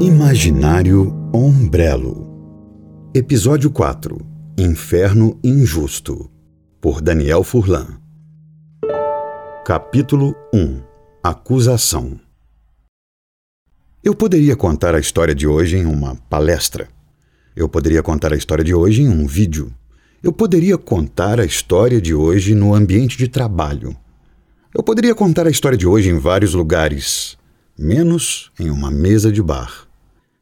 Imaginário Ombrelo Episódio 4 Inferno Injusto por Daniel Furlan Capítulo 1 Acusação Eu poderia contar a história de hoje em uma palestra. Eu poderia contar a história de hoje em um vídeo. Eu poderia contar a história de hoje no ambiente de trabalho. Eu poderia contar a história de hoje em vários lugares, menos em uma mesa de bar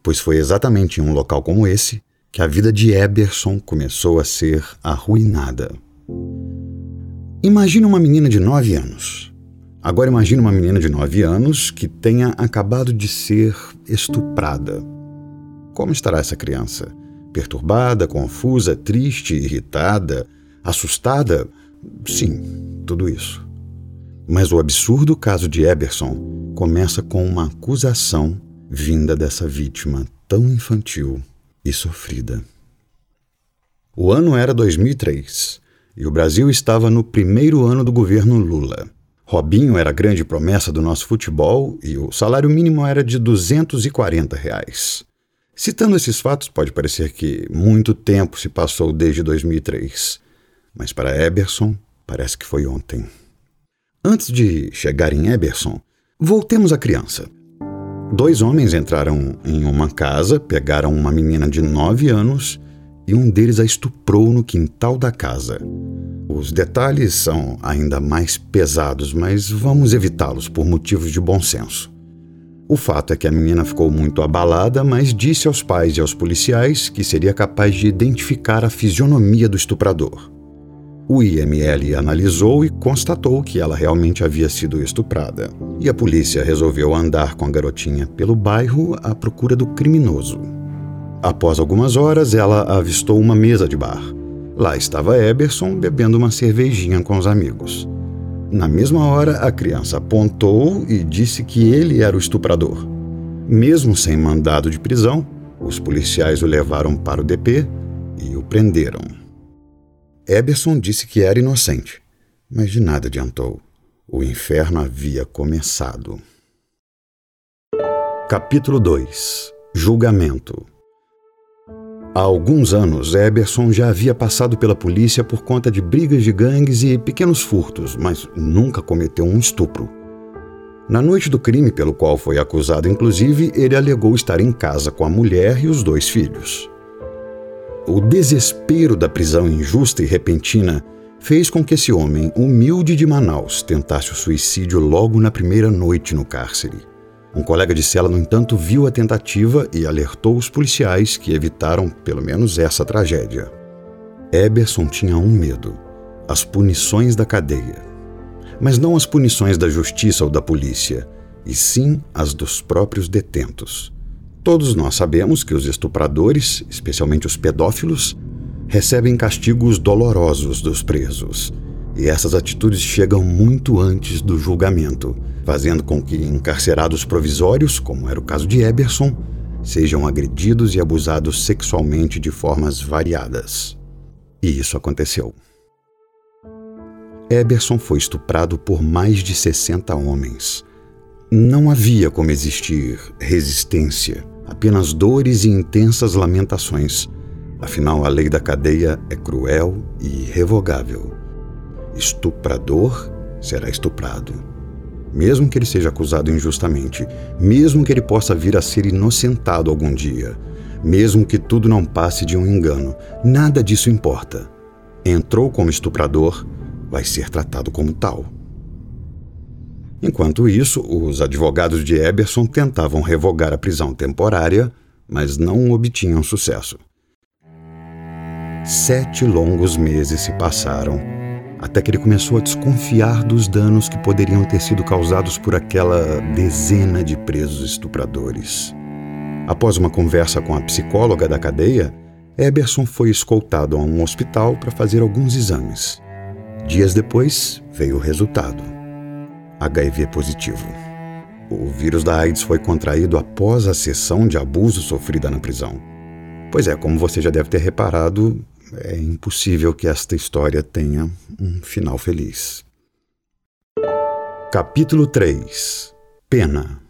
pois foi exatamente em um local como esse que a vida de Eberson começou a ser arruinada. Imagine uma menina de 9 anos. Agora imagine uma menina de 9 anos que tenha acabado de ser estuprada. Como estará essa criança? Perturbada, confusa, triste, irritada, assustada? Sim, tudo isso. Mas o absurdo caso de Eberson começa com uma acusação vinda dessa vítima tão infantil e sofrida. O ano era 2003 e o Brasil estava no primeiro ano do governo Lula. Robinho era a grande promessa do nosso futebol e o salário mínimo era de 240 reais. Citando esses fatos, pode parecer que muito tempo se passou desde 2003, mas para Eberson parece que foi ontem. Antes de chegar em Eberson, voltemos à criança. Dois homens entraram em uma casa, pegaram uma menina de nove anos e um deles a estuprou no quintal da casa. Os detalhes são ainda mais pesados, mas vamos evitá-los por motivos de bom senso. O fato é que a menina ficou muito abalada, mas disse aos pais e aos policiais que seria capaz de identificar a fisionomia do estuprador. O IML analisou e constatou que ela realmente havia sido estuprada. E a polícia resolveu andar com a garotinha pelo bairro à procura do criminoso. Após algumas horas, ela avistou uma mesa de bar. Lá estava Eberson bebendo uma cervejinha com os amigos. Na mesma hora, a criança apontou e disse que ele era o estuprador. Mesmo sem mandado de prisão, os policiais o levaram para o DP e o prenderam. Eberson disse que era inocente, mas de nada adiantou. O inferno havia começado. Capítulo 2 Julgamento Há alguns anos, Eberson já havia passado pela polícia por conta de brigas de gangues e pequenos furtos, mas nunca cometeu um estupro. Na noite do crime pelo qual foi acusado, inclusive, ele alegou estar em casa com a mulher e os dois filhos. O desespero da prisão injusta e repentina fez com que esse homem, humilde de Manaus, tentasse o suicídio logo na primeira noite no cárcere. Um colega de cela, no entanto, viu a tentativa e alertou os policiais que evitaram pelo menos essa tragédia. Eberson tinha um medo: as punições da cadeia. Mas não as punições da justiça ou da polícia, e sim as dos próprios detentos. Todos nós sabemos que os estupradores, especialmente os pedófilos, recebem castigos dolorosos dos presos. E essas atitudes chegam muito antes do julgamento, fazendo com que encarcerados provisórios, como era o caso de Eberson, sejam agredidos e abusados sexualmente de formas variadas. E isso aconteceu. Eberson foi estuprado por mais de 60 homens. Não havia como existir resistência apenas dores e intensas lamentações. Afinal, a lei da cadeia é cruel e irrevogável. Estuprador será estuprado. Mesmo que ele seja acusado injustamente, mesmo que ele possa vir a ser inocentado algum dia, mesmo que tudo não passe de um engano, nada disso importa. Entrou como estuprador, vai ser tratado como tal. Enquanto isso, os advogados de Eberson tentavam revogar a prisão temporária, mas não obtinham sucesso. Sete longos meses se passaram até que ele começou a desconfiar dos danos que poderiam ter sido causados por aquela dezena de presos estupradores. Após uma conversa com a psicóloga da cadeia, Eberson foi escoltado a um hospital para fazer alguns exames. Dias depois, veio o resultado. HIV positivo. O vírus da AIDS foi contraído após a sessão de abuso sofrida na prisão. Pois é, como você já deve ter reparado, é impossível que esta história tenha um final feliz. Capítulo 3 Pena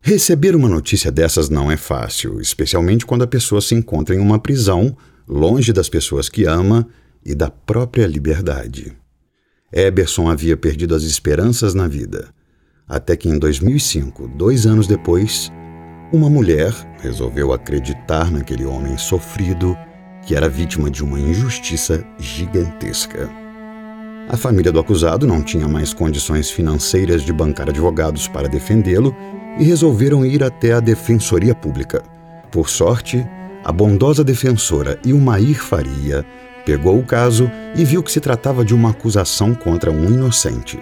Receber uma notícia dessas não é fácil, especialmente quando a pessoa se encontra em uma prisão, longe das pessoas que ama e da própria liberdade. Eberson havia perdido as esperanças na vida, até que em 2005, dois anos depois, uma mulher resolveu acreditar naquele homem sofrido que era vítima de uma injustiça gigantesca. A família do acusado não tinha mais condições financeiras de bancar advogados para defendê-lo e resolveram ir até a Defensoria Pública. Por sorte, a bondosa defensora Ilmair Faria pegou o caso e viu que se tratava de uma acusação contra um inocente.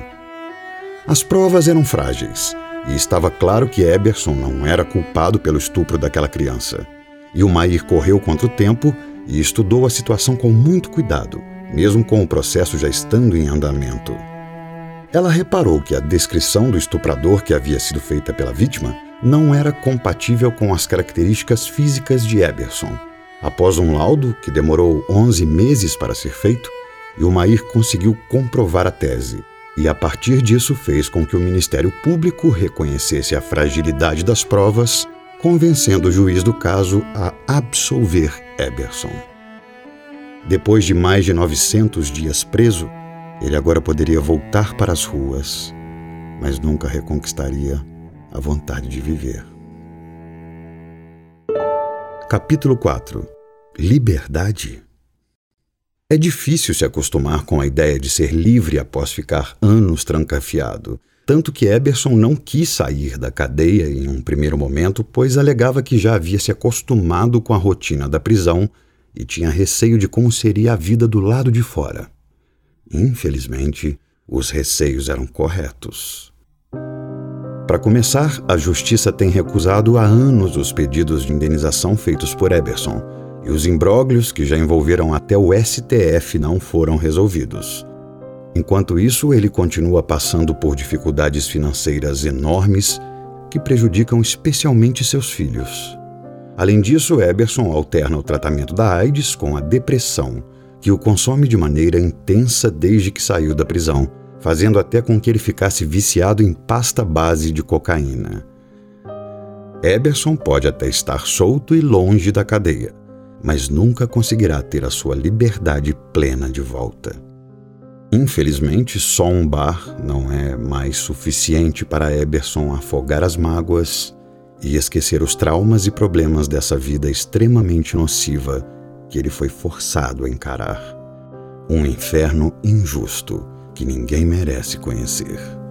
As provas eram frágeis e estava claro que Eberson não era culpado pelo estupro daquela criança. Ilmair correu contra o tempo e estudou a situação com muito cuidado, mesmo com o processo já estando em andamento. Ela reparou que a descrição do estuprador que havia sido feita pela vítima não era compatível com as características físicas de Eberson. Após um laudo, que demorou 11 meses para ser feito, Ilmair conseguiu comprovar a tese, e a partir disso fez com que o Ministério Público reconhecesse a fragilidade das provas, convencendo o juiz do caso a absolver Eberson. Depois de mais de 900 dias preso, ele agora poderia voltar para as ruas, mas nunca reconquistaria a vontade de viver. Capítulo 4 Liberdade É difícil se acostumar com a ideia de ser livre após ficar anos trancafiado. Tanto que Eberson não quis sair da cadeia em um primeiro momento, pois alegava que já havia se acostumado com a rotina da prisão e tinha receio de como seria a vida do lado de fora. Infelizmente, os receios eram corretos. Para começar, a Justiça tem recusado há anos os pedidos de indenização feitos por Eberson, e os imbróglios que já envolveram até o STF não foram resolvidos. Enquanto isso, ele continua passando por dificuldades financeiras enormes que prejudicam especialmente seus filhos. Além disso, Eberson alterna o tratamento da AIDS com a depressão que o consome de maneira intensa desde que saiu da prisão, fazendo até com que ele ficasse viciado em pasta base de cocaína. Eberson pode até estar solto e longe da cadeia, mas nunca conseguirá ter a sua liberdade plena de volta. Infelizmente, só um bar não é mais suficiente para Eberson afogar as mágoas e esquecer os traumas e problemas dessa vida extremamente nociva que ele foi forçado a encarar. Um inferno injusto que ninguém merece conhecer.